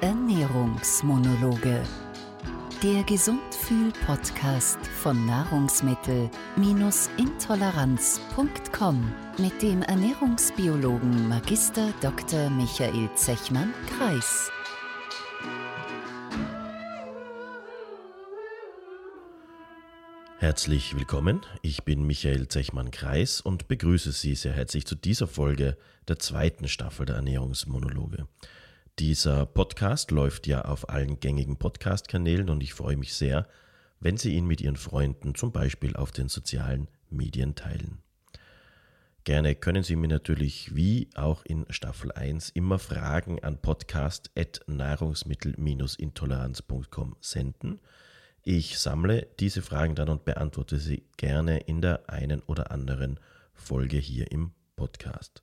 Ernährungsmonologe. Der Gesundfühl-Podcast von Nahrungsmittel-intoleranz.com mit dem Ernährungsbiologen Magister Dr. Michael Zechmann-Kreis. Herzlich willkommen, ich bin Michael Zechmann-Kreis und begrüße Sie sehr herzlich zu dieser Folge der zweiten Staffel der Ernährungsmonologe. Dieser Podcast läuft ja auf allen gängigen Podcast-Kanälen und ich freue mich sehr, wenn Sie ihn mit Ihren Freunden zum Beispiel auf den sozialen Medien teilen. Gerne können Sie mir natürlich wie auch in Staffel 1 immer Fragen an podcast.nahrungsmittel-intoleranz.com senden – ich sammle diese Fragen dann und beantworte sie gerne in der einen oder anderen Folge hier im Podcast.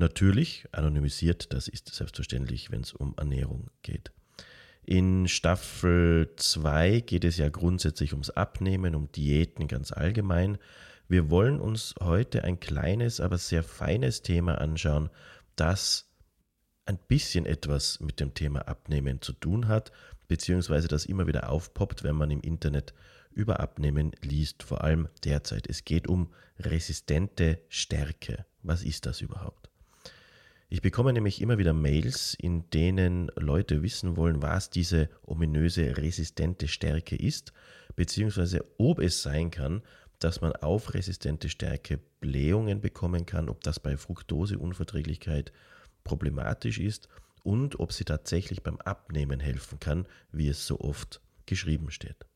Natürlich anonymisiert, das ist selbstverständlich, wenn es um Ernährung geht. In Staffel 2 geht es ja grundsätzlich ums Abnehmen, um Diäten ganz allgemein. Wir wollen uns heute ein kleines, aber sehr feines Thema anschauen, das ein bisschen etwas mit dem Thema Abnehmen zu tun hat beziehungsweise das immer wieder aufpoppt, wenn man im Internet über Abnehmen liest, vor allem derzeit. Es geht um resistente Stärke. Was ist das überhaupt? Ich bekomme nämlich immer wieder Mails, in denen Leute wissen wollen, was diese ominöse resistente Stärke ist, beziehungsweise ob es sein kann, dass man auf resistente Stärke Blähungen bekommen kann, ob das bei Fructoseunverträglichkeit problematisch ist und ob sie tatsächlich beim Abnehmen helfen kann, wie es so oft geschrieben steht.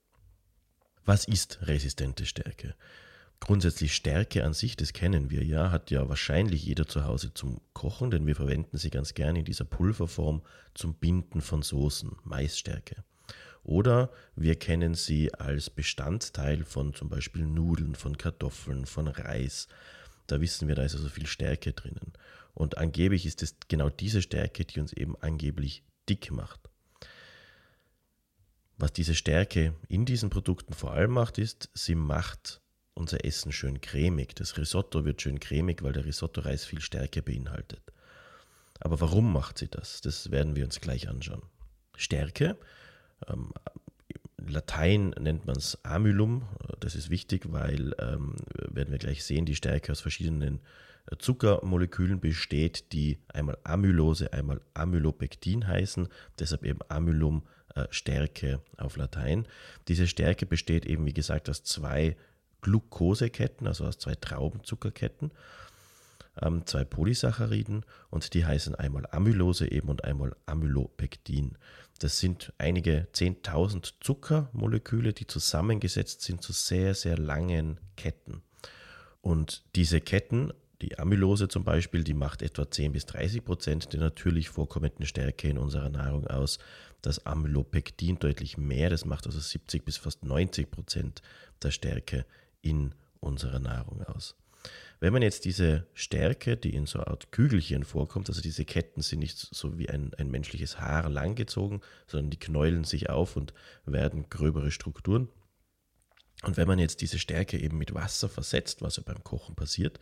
Was ist resistente Stärke? Grundsätzlich Stärke an sich, das kennen wir ja, hat ja wahrscheinlich jeder zu Hause zum Kochen, denn wir verwenden sie ganz gerne in dieser Pulverform zum Binden von Soßen, Maisstärke. Oder wir kennen sie als Bestandteil von zum Beispiel Nudeln, von Kartoffeln, von Reis. Da wissen wir, da ist also viel Stärke drinnen. Und angeblich ist es genau diese Stärke, die uns eben angeblich dick macht. Was diese Stärke in diesen Produkten vor allem macht, ist, sie macht unser Essen schön cremig. Das Risotto wird schön cremig, weil der Risotto-Reis viel Stärke beinhaltet. Aber warum macht sie das? Das werden wir uns gleich anschauen. Stärke, ähm, Latein nennt man es Amylum. Das ist wichtig, weil, ähm, werden wir gleich sehen, die Stärke aus verschiedenen Zuckermolekülen besteht, die einmal Amylose, einmal Amylopektin heißen, deshalb eben Amylum äh, Stärke auf Latein. Diese Stärke besteht eben, wie gesagt, aus zwei Glukoseketten, also aus zwei Traubenzuckerketten, ähm, zwei Polysacchariden und die heißen einmal Amylose eben und einmal Amylopektin. Das sind einige 10.000 Zuckermoleküle, die zusammengesetzt sind zu sehr, sehr langen Ketten. Und diese Ketten die Amylose zum Beispiel, die macht etwa 10 bis 30 Prozent der natürlich vorkommenden Stärke in unserer Nahrung aus. Das Amylopektin deutlich mehr, das macht also 70 bis fast 90 Prozent der Stärke in unserer Nahrung aus. Wenn man jetzt diese Stärke, die in so einer Art Kügelchen vorkommt, also diese Ketten sind nicht so wie ein, ein menschliches Haar langgezogen, sondern die knäulen sich auf und werden gröbere Strukturen. Und wenn man jetzt diese Stärke eben mit Wasser versetzt, was ja beim Kochen passiert,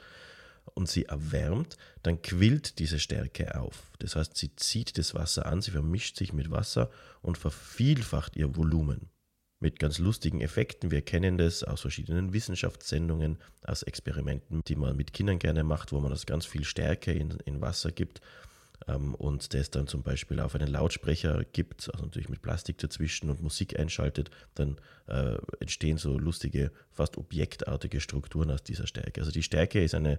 und sie erwärmt, dann quillt diese Stärke auf. Das heißt, sie zieht das Wasser an, sie vermischt sich mit Wasser und vervielfacht ihr Volumen. Mit ganz lustigen Effekten. Wir kennen das aus verschiedenen Wissenschaftssendungen, aus Experimenten, die man mit Kindern gerne macht, wo man das ganz viel Stärke in, in Wasser gibt ähm, und das dann zum Beispiel auf einen Lautsprecher gibt, also natürlich mit Plastik dazwischen und Musik einschaltet, dann äh, entstehen so lustige, fast objektartige Strukturen aus dieser Stärke. Also die Stärke ist eine,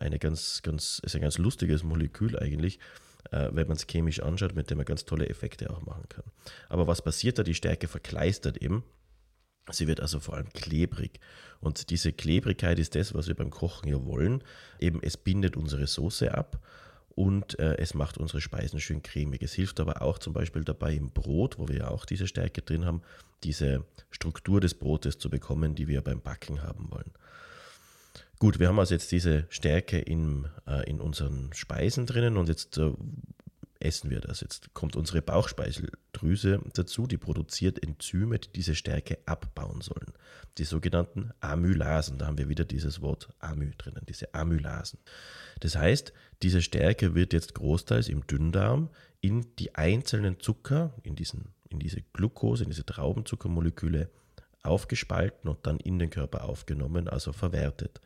eine ganz, ganz, ist ein ganz lustiges Molekül eigentlich, äh, wenn man es chemisch anschaut, mit dem man ganz tolle Effekte auch machen kann. Aber was passiert da? Die Stärke verkleistert eben. Sie wird also vor allem klebrig. Und diese Klebrigkeit ist das, was wir beim Kochen ja wollen. Eben, es bindet unsere Soße ab und äh, es macht unsere Speisen schön cremig. Es hilft aber auch zum Beispiel dabei im Brot, wo wir ja auch diese Stärke drin haben, diese Struktur des Brotes zu bekommen, die wir beim Backen haben wollen. Gut, wir haben also jetzt diese Stärke in, äh, in unseren Speisen drinnen und jetzt äh, essen wir das? Jetzt kommt unsere Bauchspeicheldrüse dazu, die produziert Enzyme, die diese Stärke abbauen sollen. Die sogenannten Amylasen, da haben wir wieder dieses Wort Amy drinnen, diese Amylasen. Das heißt, diese Stärke wird jetzt großteils im Dünndarm in die einzelnen Zucker, in, diesen, in diese Glucose, in diese Traubenzuckermoleküle aufgespalten und dann in den Körper aufgenommen, also verwertet.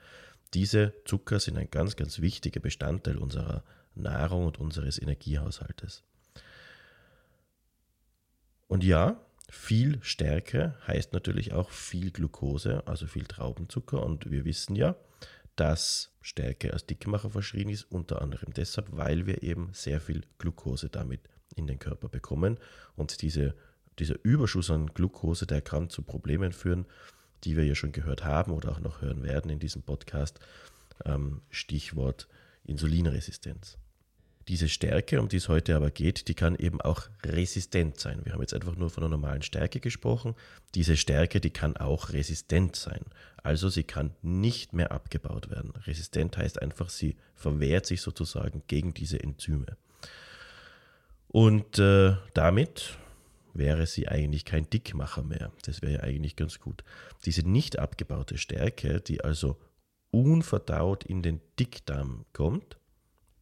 Diese Zucker sind ein ganz, ganz wichtiger Bestandteil unserer Nahrung und unseres Energiehaushaltes. Und ja, viel Stärke heißt natürlich auch viel Glucose, also viel Traubenzucker. Und wir wissen ja, dass Stärke als Dickmacher verschrien ist, unter anderem deshalb, weil wir eben sehr viel Glucose damit in den Körper bekommen. Und diese, dieser Überschuss an Glucose, der kann zu Problemen führen, die wir ja schon gehört haben oder auch noch hören werden in diesem Podcast. Ähm, Stichwort Insulinresistenz. Diese Stärke, um die es heute aber geht, die kann eben auch resistent sein. Wir haben jetzt einfach nur von einer normalen Stärke gesprochen. Diese Stärke, die kann auch resistent sein. Also sie kann nicht mehr abgebaut werden. Resistent heißt einfach, sie verwehrt sich sozusagen gegen diese Enzyme. Und äh, damit wäre sie eigentlich kein Dickmacher mehr. Das wäre ja eigentlich ganz gut. Diese nicht abgebaute Stärke, die also unverdaut in den Dickdarm kommt,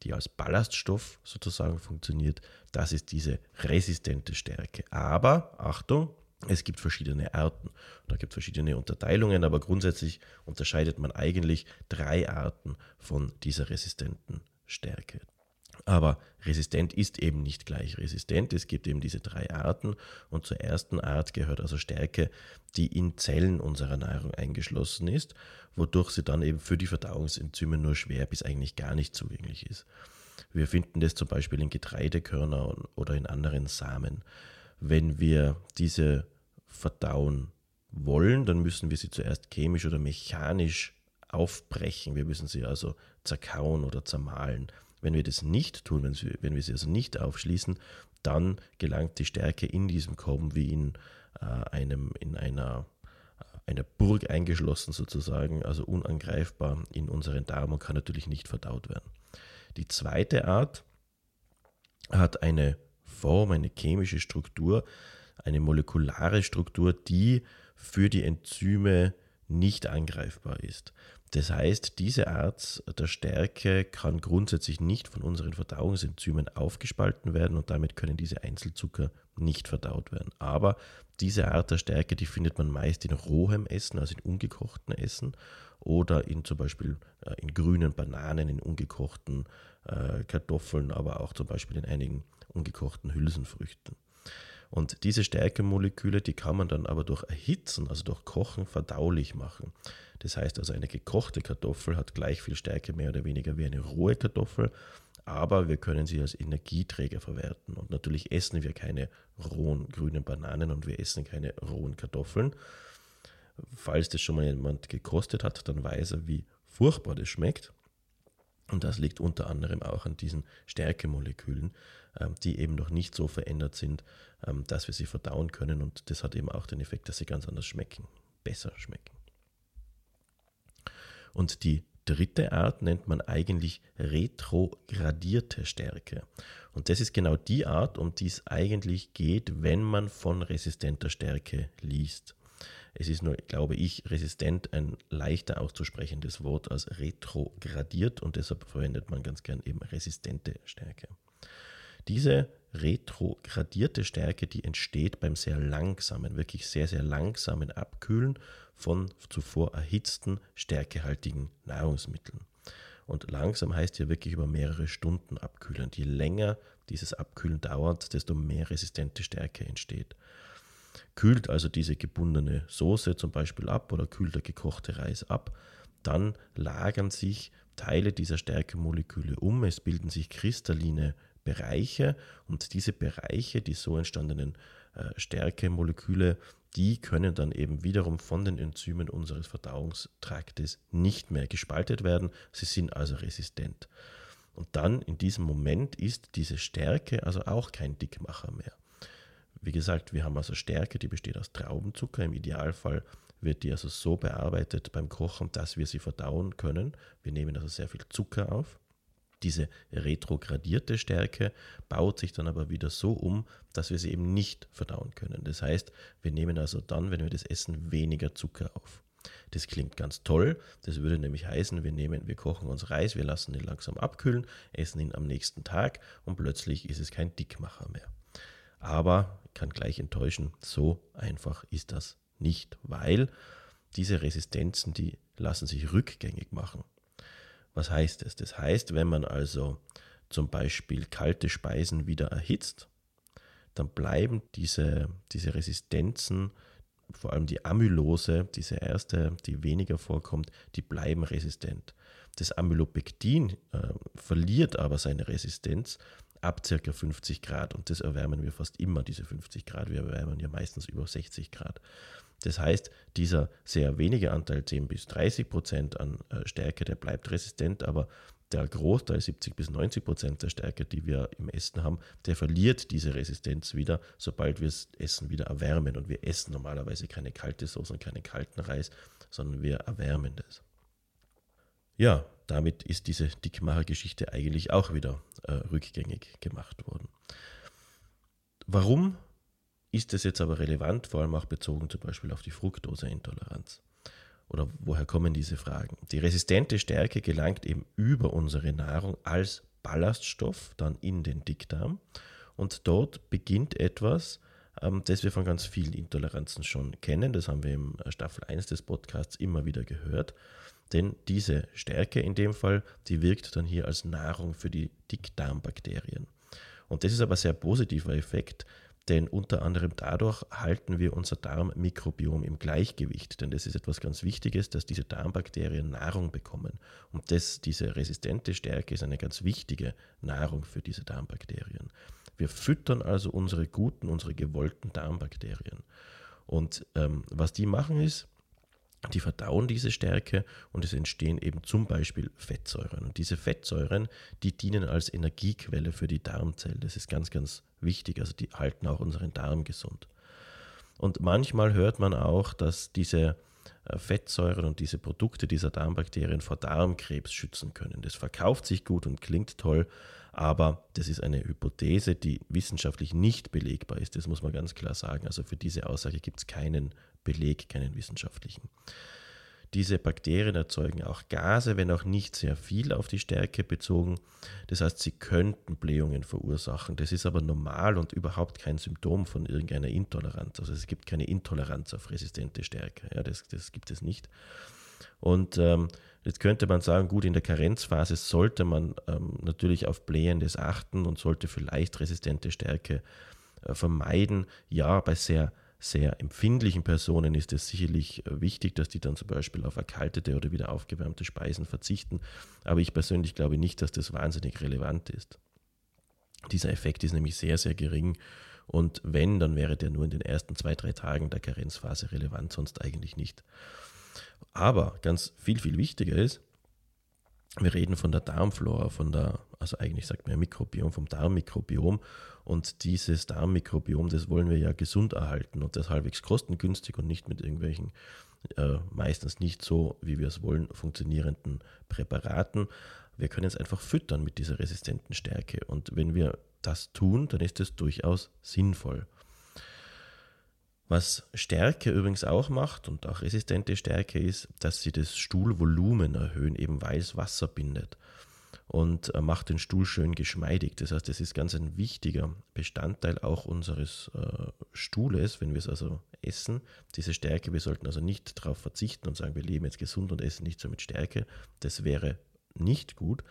die als Ballaststoff sozusagen funktioniert, das ist diese resistente Stärke. Aber Achtung, es gibt verschiedene Arten. Da gibt es verschiedene Unterteilungen, aber grundsätzlich unterscheidet man eigentlich drei Arten von dieser resistenten Stärke. Aber resistent ist eben nicht gleich resistent. Es gibt eben diese drei Arten. Und zur ersten Art gehört also Stärke, die in Zellen unserer Nahrung eingeschlossen ist, wodurch sie dann eben für die Verdauungsenzyme nur schwer bis eigentlich gar nicht zugänglich ist. Wir finden das zum Beispiel in Getreidekörnern oder in anderen Samen. Wenn wir diese verdauen wollen, dann müssen wir sie zuerst chemisch oder mechanisch aufbrechen. Wir müssen sie also zerkauen oder zermahlen. Wenn wir das nicht tun, wenn, sie, wenn wir sie also nicht aufschließen, dann gelangt die Stärke in diesem Korben wie in äh, einem, in einer, äh, einer Burg eingeschlossen sozusagen, also unangreifbar in unseren Darm und kann natürlich nicht verdaut werden. Die zweite Art hat eine Form, eine chemische Struktur, eine molekulare Struktur, die für die Enzyme nicht angreifbar ist. Das heißt, diese Art der Stärke kann grundsätzlich nicht von unseren Verdauungsenzymen aufgespalten werden und damit können diese Einzelzucker nicht verdaut werden. Aber diese Art der Stärke, die findet man meist in rohem Essen, also in ungekochten Essen oder in zum Beispiel äh, in grünen Bananen, in ungekochten äh, Kartoffeln, aber auch zum Beispiel in einigen ungekochten Hülsenfrüchten. Und diese Stärkemoleküle, die kann man dann aber durch Erhitzen, also durch Kochen, verdaulich machen. Das heißt also, eine gekochte Kartoffel hat gleich viel Stärke mehr oder weniger wie eine rohe Kartoffel, aber wir können sie als Energieträger verwerten. Und natürlich essen wir keine rohen grünen Bananen und wir essen keine rohen Kartoffeln. Falls das schon mal jemand gekostet hat, dann weiß er, wie furchtbar das schmeckt. Und das liegt unter anderem auch an diesen Stärkemolekülen, ähm, die eben noch nicht so verändert sind, ähm, dass wir sie verdauen können. Und das hat eben auch den Effekt, dass sie ganz anders schmecken, besser schmecken. Und die dritte Art nennt man eigentlich retrogradierte Stärke. Und das ist genau die Art, um die es eigentlich geht, wenn man von resistenter Stärke liest. Es ist nur, glaube ich, resistent ein leichter auszusprechendes Wort als retrogradiert und deshalb verwendet man ganz gern eben resistente Stärke. Diese retrogradierte Stärke, die entsteht beim sehr langsamen, wirklich sehr, sehr langsamen Abkühlen von zuvor erhitzten, stärkehaltigen Nahrungsmitteln. Und langsam heißt hier wirklich über mehrere Stunden abkühlen. Je länger dieses Abkühlen dauert, desto mehr resistente Stärke entsteht. Kühlt also diese gebundene Soße zum Beispiel ab oder kühlt der gekochte Reis ab, dann lagern sich Teile dieser Stärkemoleküle um, es bilden sich kristalline Bereiche und diese Bereiche, die so entstandenen äh, Stärkemoleküle, die können dann eben wiederum von den Enzymen unseres Verdauungstraktes nicht mehr gespaltet werden. Sie sind also resistent. Und dann in diesem Moment ist diese Stärke also auch kein Dickmacher mehr. Wie gesagt, wir haben also Stärke, die besteht aus Traubenzucker. Im Idealfall wird die also so bearbeitet beim Kochen, dass wir sie verdauen können. Wir nehmen also sehr viel Zucker auf. Diese retrogradierte Stärke baut sich dann aber wieder so um, dass wir sie eben nicht verdauen können. Das heißt, wir nehmen also dann, wenn wir das essen, weniger Zucker auf. Das klingt ganz toll. Das würde nämlich heißen, wir nehmen, wir kochen uns Reis, wir lassen ihn langsam abkühlen, essen ihn am nächsten Tag und plötzlich ist es kein Dickmacher mehr. Aber kann gleich enttäuschen, so einfach ist das nicht, weil diese Resistenzen, die lassen sich rückgängig machen. Was heißt es? Das heißt, wenn man also zum Beispiel kalte Speisen wieder erhitzt, dann bleiben diese, diese Resistenzen vor allem die Amylose, diese erste, die weniger vorkommt, die bleiben resistent. Das Amylopektin äh, verliert aber seine Resistenz ab ca. 50 Grad und das erwärmen wir fast immer, diese 50 Grad. Wir erwärmen ja meistens über 60 Grad. Das heißt, dieser sehr wenige Anteil, 10 bis 30 Prozent an äh, Stärke, der bleibt resistent, aber der Großteil, 70 bis 90 Prozent der Stärke, die wir im Essen haben, der verliert diese Resistenz wieder, sobald wir das Essen wieder erwärmen. Und wir essen normalerweise keine kalte Soße und keinen kalten Reis, sondern wir erwärmen das. Ja, damit ist diese Dickmacher-Geschichte eigentlich auch wieder äh, rückgängig gemacht worden. Warum ist das jetzt aber relevant, vor allem auch bezogen zum Beispiel auf die Fructoseintoleranz? oder woher kommen diese Fragen? Die resistente Stärke gelangt eben über unsere Nahrung als Ballaststoff dann in den Dickdarm und dort beginnt etwas, ähm, das wir von ganz vielen Intoleranzen schon kennen. Das haben wir im äh, Staffel 1 des Podcasts immer wieder gehört. Denn diese Stärke in dem Fall, die wirkt dann hier als Nahrung für die Dickdarmbakterien. Und das ist aber ein sehr positiver Effekt, denn unter anderem dadurch halten wir unser Darmmikrobiom im Gleichgewicht. Denn das ist etwas ganz Wichtiges, dass diese Darmbakterien Nahrung bekommen. Und das, diese resistente Stärke ist eine ganz wichtige Nahrung für diese Darmbakterien. Wir füttern also unsere guten, unsere gewollten Darmbakterien. Und ähm, was die machen ist, die verdauen diese Stärke und es entstehen eben zum Beispiel Fettsäuren. Und diese Fettsäuren, die dienen als Energiequelle für die Darmzelle. Das ist ganz, ganz wichtig. Also die halten auch unseren Darm gesund. Und manchmal hört man auch, dass diese äh, Fettsäuren und diese Produkte dieser Darmbakterien vor Darmkrebs schützen können. Das verkauft sich gut und klingt toll, aber das ist eine Hypothese, die wissenschaftlich nicht belegbar ist. Das muss man ganz klar sagen. Also für diese Aussage gibt es keinen Beleg, keinen wissenschaftlichen. Diese Bakterien erzeugen auch Gase, wenn auch nicht sehr viel auf die Stärke bezogen. Das heißt, sie könnten Blähungen verursachen. Das ist aber normal und überhaupt kein Symptom von irgendeiner Intoleranz. Also es gibt keine Intoleranz auf resistente Stärke. Ja, das, das gibt es nicht. Und ähm, jetzt könnte man sagen, gut, in der Karenzphase sollte man ähm, natürlich auf Blähendes achten und sollte vielleicht resistente Stärke äh, vermeiden. Ja, bei sehr sehr empfindlichen Personen ist es sicherlich äh, wichtig, dass die dann zum Beispiel auf erkaltete oder wieder aufgewärmte Speisen verzichten. Aber ich persönlich glaube nicht, dass das wahnsinnig relevant ist. Dieser Effekt ist nämlich sehr, sehr gering. Und wenn, dann wäre der nur in den ersten zwei, drei Tagen der Karenzphase relevant, sonst eigentlich nicht. Aber ganz viel, viel wichtiger ist, wir reden von der Darmflora, von der, also eigentlich sagt man Mikrobiom, vom Darmmikrobiom. Und dieses Darmmikrobiom, das wollen wir ja gesund erhalten und das halbwegs kostengünstig und nicht mit irgendwelchen, äh, meistens nicht so, wie wir es wollen, funktionierenden Präparaten. Wir können es einfach füttern mit dieser resistenten Stärke. Und wenn wir das tun, dann ist es durchaus sinnvoll. Was Stärke übrigens auch macht und auch resistente Stärke ist, dass sie das Stuhlvolumen erhöhen, eben weil es Wasser bindet und äh, macht den Stuhl schön geschmeidig. Das heißt, das ist ganz ein wichtiger Bestandteil auch unseres äh, Stuhles, wenn wir es also essen. Diese Stärke, wir sollten also nicht darauf verzichten und sagen, wir leben jetzt gesund und essen nicht so mit Stärke. Das wäre nicht gut.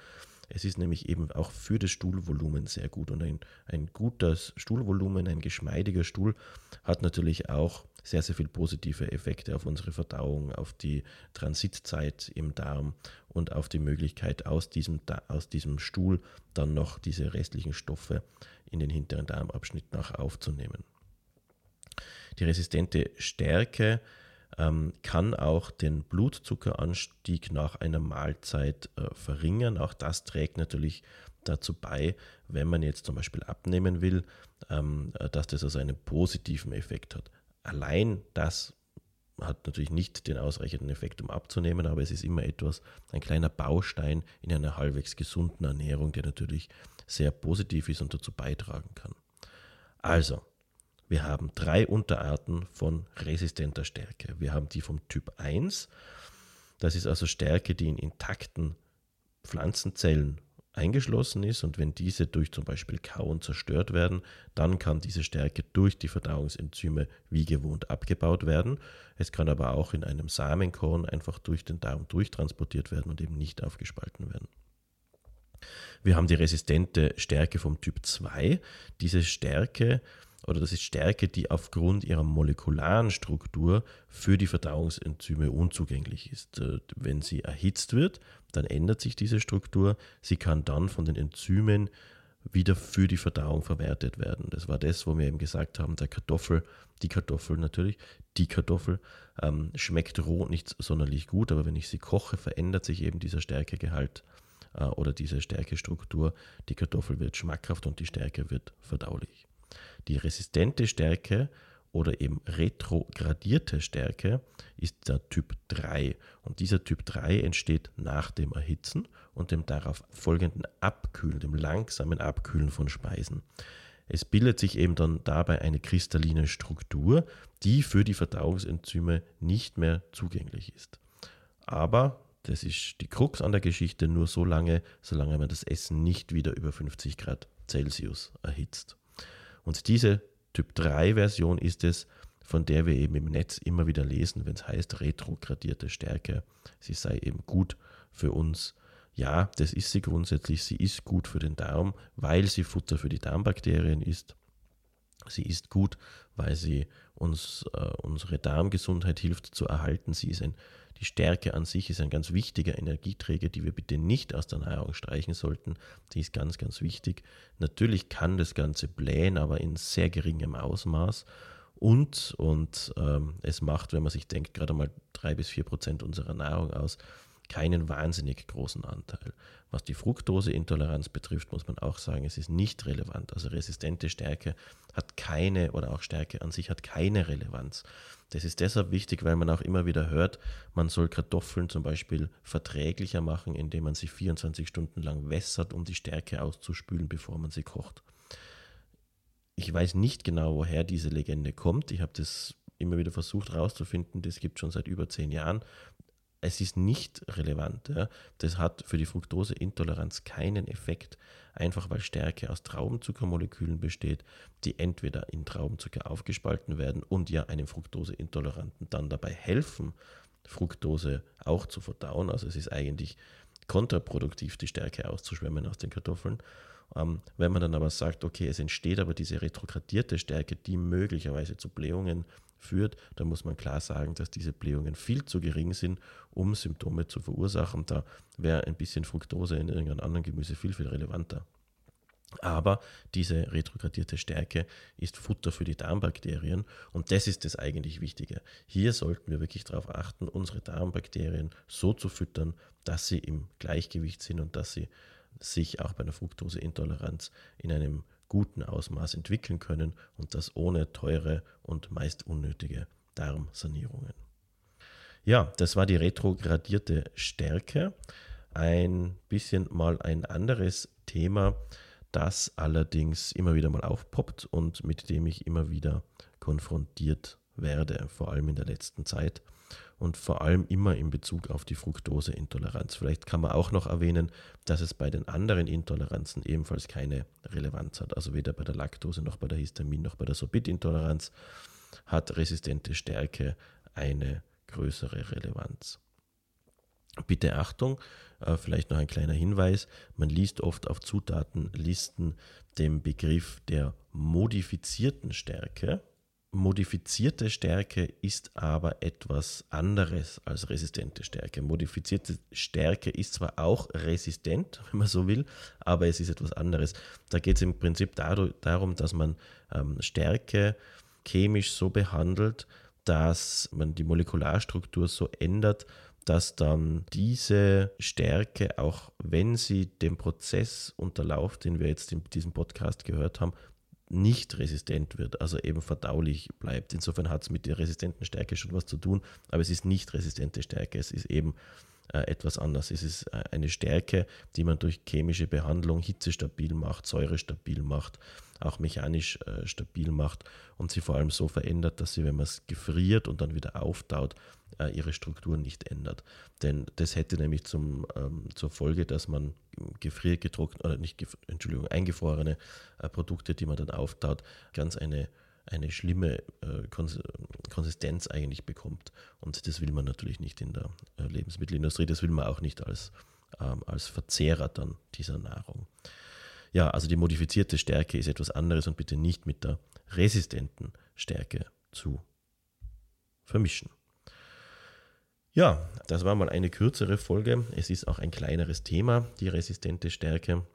Es ist nämlich eben auch für das Stuhlvolumen sehr gut. Und ein, ein gutes Stuhlvolumen, ein geschmeidiger Stuhl hat natürlich auch sehr, sehr viele positive Effekte auf unsere Verdauung, auf die Transitzeit im Darm und auf die Möglichkeit, aus diesem, aus diesem Stuhl dann noch diese restlichen Stoffe in den hinteren Darmabschnitt nach aufzunehmen. Die resistente Stärke ähm, kann auch den Blutzuckeranstieg nach einer Mahlzeit äh, verringern. Auch das trägt natürlich dazu bei, wenn man jetzt zum Beispiel abnehmen will, ähm, dass das also einen positiven Effekt hat. Allein das hat natürlich nicht den ausreichenden Effekt, um abzunehmen, aber es ist immer etwas, ein kleiner Baustein in einer halbwegs gesunden Ernährung, der natürlich sehr positiv ist und dazu beitragen kann. Also, wir haben drei Unterarten von resistenter Stärke. Wir haben die vom Typ 1, das ist also Stärke, die in intakten Pflanzenzellen eingeschlossen ist und wenn diese durch zum Beispiel Kauen zerstört werden, dann kann diese Stärke durch die Verdauungsenzyme wie gewohnt abgebaut werden. Es kann aber auch in einem Samenkorn einfach durch den Darm durchtransportiert werden und eben nicht aufgespalten werden. Wir haben die resistente Stärke vom Typ 2. Diese Stärke oder das ist Stärke, die aufgrund ihrer molekularen Struktur für die Verdauungsenzyme unzugänglich ist. Äh, wenn sie erhitzt wird, dann ändert sich diese Struktur. Sie kann dann von den Enzymen wieder für die Verdauung verwertet werden. Das war das, wo wir eben gesagt haben, der Kartoffel, die Kartoffel natürlich, die Kartoffel ähm, schmeckt roh nicht sonderlich gut, aber wenn ich sie koche, verändert sich eben dieser Stärkegehalt äh, oder diese Stärkestruktur. Die Kartoffel wird schmackhaft und die Stärke wird verdaulich. Die resistente Stärke oder eben retrogradierte Stärke ist der Typ 3. Und dieser Typ 3 entsteht nach dem Erhitzen und dem darauf folgenden Abkühlen, dem langsamen Abkühlen von Speisen. Es bildet sich eben dann dabei eine kristalline Struktur, die für die Verdauungsenzyme nicht mehr zugänglich ist. Aber das ist die Krux an der Geschichte nur so lange, solange man das Essen nicht wieder über 50 Grad Celsius erhitzt. Und diese Typ 3 Version ist es, von der wir eben im Netz immer wieder lesen, wenn es heißt retrogradierte Stärke. Sie sei eben gut für uns. Ja, das ist sie grundsätzlich. Sie ist gut für den Darm, weil sie Futter für die Darmbakterien ist. Sie ist gut, weil sie uns äh, unsere Darmgesundheit hilft zu erhalten. Sie ist ein die Stärke an sich ist ein ganz wichtiger Energieträger, die wir bitte nicht aus der Nahrung streichen sollten. Die ist ganz, ganz wichtig. Natürlich kann das Ganze blähen, aber in sehr geringem Ausmaß. Und, und ähm, es macht, wenn man sich denkt, gerade mal drei bis vier Prozent unserer Nahrung aus, keinen wahnsinnig großen Anteil. Was die Fructoseintoleranz betrifft, muss man auch sagen, es ist nicht relevant. Also resistente Stärke hat keine oder auch Stärke an sich hat keine Relevanz. Das ist deshalb wichtig, weil man auch immer wieder hört, man soll Kartoffeln zum Beispiel verträglicher machen, indem man sie 24 Stunden lang wässert, um die Stärke auszuspülen, bevor man sie kocht. Ich weiß nicht genau, woher diese Legende kommt. Ich habe das immer wieder versucht herauszufinden. Das gibt schon seit über zehn Jahren es ist nicht relevant. Ja. Das hat für die Fructoseintoleranz keinen Effekt, einfach weil Stärke aus Traubenzuckermolekülen besteht, die entweder in Traubenzucker aufgespalten werden und ja einem Fructoseintoleranten dann dabei helfen, Fructose auch zu verdauen. Also es ist eigentlich kontraproduktiv, die Stärke auszuschwemmen aus den Kartoffeln. Ähm, wenn man dann aber sagt, okay, es entsteht aber diese retrogradierte Stärke, die möglicherweise zu Blähungen führt, dann muss man klar sagen, dass diese Blähungen viel zu gering sind, um Symptome zu verursachen. Da wäre ein bisschen Fructose in irgendeinem anderen Gemüse viel, viel relevanter. Aber diese retrogradierte Stärke ist Futter für die Darmbakterien und das ist das eigentlich Wichtige. Hier sollten wir wirklich darauf achten, unsere Darmbakterien so zu füttern, dass sie im Gleichgewicht sind und dass sie sich auch bei einer Fructoseintoleranz in einem guten Ausmaß entwickeln können und das ohne teure und meist unnötige Darmsanierungen. Ja, das war die retrogradierte Stärke. Ein bisschen mal ein anderes Thema, das allerdings immer wieder mal aufpoppt und mit dem ich immer wieder konfrontiert werde, vor allem in der letzten Zeit und vor allem immer in Bezug auf die Fructoseintoleranz. Vielleicht kann man auch noch erwähnen, dass es bei den anderen Intoleranzen ebenfalls keine Relevanz hat. Also weder bei der Laktose noch bei der Histamin noch bei der Sorbitintoleranz hat resistente Stärke eine größere Relevanz. Bitte Achtung, äh, vielleicht noch ein kleiner Hinweis, man liest oft auf Zutatenlisten den Begriff der modifizierten Stärke Modifizierte Stärke ist aber etwas anderes als resistente Stärke. Modifizierte Stärke ist zwar auch resistent, wenn man so will, aber es ist etwas anderes. Da geht es im Prinzip darum, dass man ähm, Stärke chemisch so behandelt, dass man die Molekularstruktur so ändert, dass dann diese Stärke, auch wenn sie den Prozess unterlauft, den wir jetzt in diesem Podcast gehört haben, nicht resistent wird, also eben verdaulich bleibt. Insofern hat es mit der resistenten Stärke schon was zu tun, aber es ist nicht resistente Stärke, es ist eben äh, etwas anders. Es ist äh, eine Stärke, die man durch chemische Behandlung hitzestabil macht, säurestabil macht, auch mechanisch äh, stabil macht und sie vor allem so verändert, dass sie, wenn man es gefriert und dann wieder auftaut, ihre Struktur nicht ändert. Denn das hätte nämlich zum, ähm, zur Folge, dass man gefriergetrocknet oder nicht, Entschuldigung, eingefrorene äh, Produkte, die man dann auftaut, ganz eine eine schlimme äh, Konsistenz eigentlich bekommt. Und das will man natürlich nicht in der äh, Lebensmittelindustrie, das will man auch nicht als, ähm, als Verzehrer dann dieser Nahrung. Ja, also die modifizierte Stärke ist etwas anderes und bitte nicht mit der resistenten Stärke zu vermischen. Ja, das war mal eine kürzere Folge. Es ist auch ein kleineres Thema, die resistente Stärke.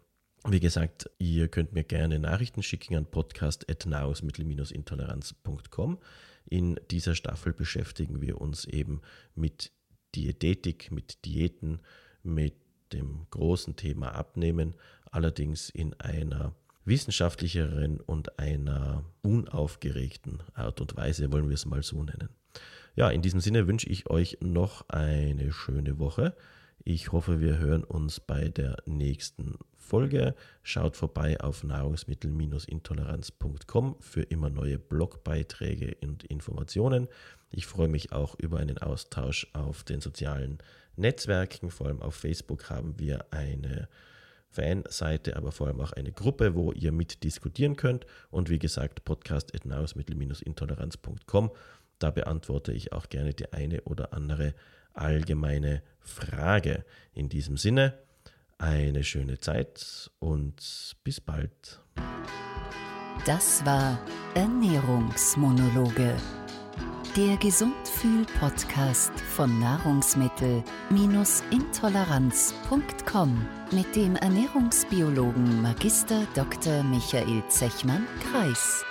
Wie gesagt, ihr könnt mir gerne Nachrichten schicken an podcast.nahrungsmittel-intoleranz.com. In dieser Staffel beschäftigen wir uns eben mit Diätetik, mit Diäten, mit dem großen Thema Abnehmen, allerdings in einer wissenschaftlicheren und einer unaufgeregten Art und Weise, wollen wir es mal so nennen. Ja, in diesem Sinne wünsche ich euch noch eine schöne Woche. Ich hoffe, wir hören uns bei der nächsten Folge. Schaut vorbei auf nahrungsmittel-intoleranz.com für immer neue Blogbeiträge und Informationen. Ich freue mich auch über einen Austausch auf den sozialen Netzwerken. Vor allem auf Facebook haben wir eine Fanseite, aber vor allem auch eine Gruppe, wo ihr mitdiskutieren könnt. Und wie gesagt, podcast.nahrungsmittel-intoleranz.com. Da beantworte ich auch gerne die eine oder andere allgemeine Frage. In diesem Sinne, eine schöne Zeit und bis bald. Das war Ernährungsmonologe. Der Gesundfühl-Podcast von Nahrungsmittel-intoleranz.com mit dem Ernährungsbiologen Magister Dr. Michael Zechmann-Kreis.